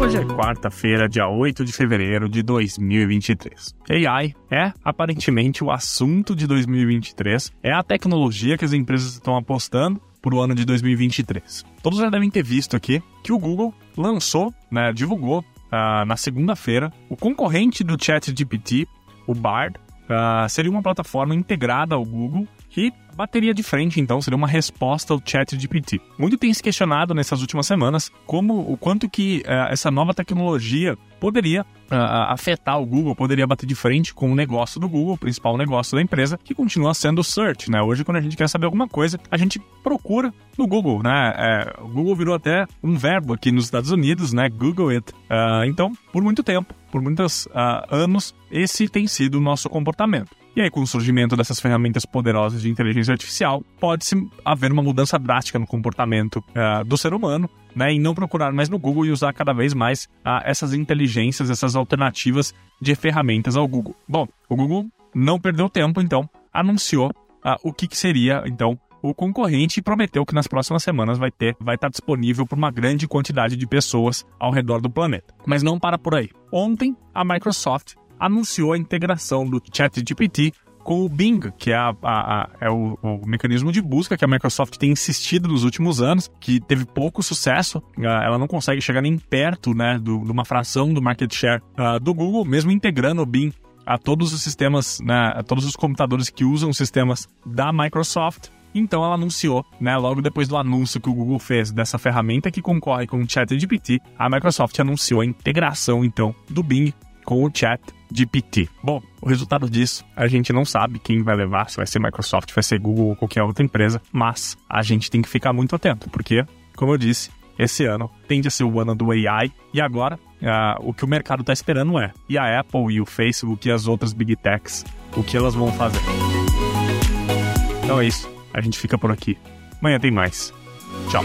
Hoje é quarta-feira, dia 8 de fevereiro de 2023. AI é aparentemente o assunto de 2023, é a tecnologia que as empresas estão apostando para o ano de 2023. Todos já devem ter visto aqui que o Google lançou, né, divulgou uh, na segunda-feira o concorrente do ChatGPT, o Bard, uh, seria uma plataforma integrada ao Google que bateria de frente, então, seria uma resposta ao ChatGPT. Muito tem se questionado nessas últimas semanas como o quanto que uh, essa nova tecnologia poderia uh, afetar o Google, poderia bater de frente com o negócio do Google, o principal negócio da empresa, que continua sendo o search, né? Hoje, quando a gente quer saber alguma coisa, a gente procura no Google, né? É, o Google virou até um verbo aqui nos Estados Unidos, né? Google it. Uh, então, por muito tempo, por muitos anos, esse tem sido o nosso comportamento. E aí, com o surgimento dessas ferramentas poderosas de inteligência artificial, pode-se haver uma mudança drástica no comportamento uh, do ser humano, né, em não procurar mais no Google e usar cada vez mais uh, essas inteligências, essas alternativas de ferramentas ao Google. Bom, o Google não perdeu tempo, então, anunciou uh, o que, que seria, então, o concorrente e prometeu que nas próximas semanas vai ter, vai estar disponível para uma grande quantidade de pessoas ao redor do planeta. Mas não para por aí. Ontem, a Microsoft anunciou a integração do ChatGPT com o Bing, que é, a, a, a, é o, o, mecanismo de busca que a Microsoft tem insistido nos últimos anos, que teve pouco sucesso. Ah, ela não consegue chegar nem perto né, de uma fração do market share uh, do Google, mesmo integrando o Bing a todos os sistemas, né, a todos os computadores que usam sistemas da Microsoft. Então ela anunciou, né, logo depois do anúncio que o Google fez dessa ferramenta que concorre com o ChatGPT, a Microsoft anunciou a integração então do Bing com o Chat GPT. Bom, o resultado disso a gente não sabe quem vai levar, se vai ser Microsoft, vai ser Google ou qualquer outra empresa, mas a gente tem que ficar muito atento, porque, como eu disse, esse ano tende a ser o ano do AI e agora uh, o que o mercado está esperando é e a Apple e o Facebook e as outras big techs, o que elas vão fazer. Então é isso, a gente fica por aqui. Amanhã tem mais. Tchau.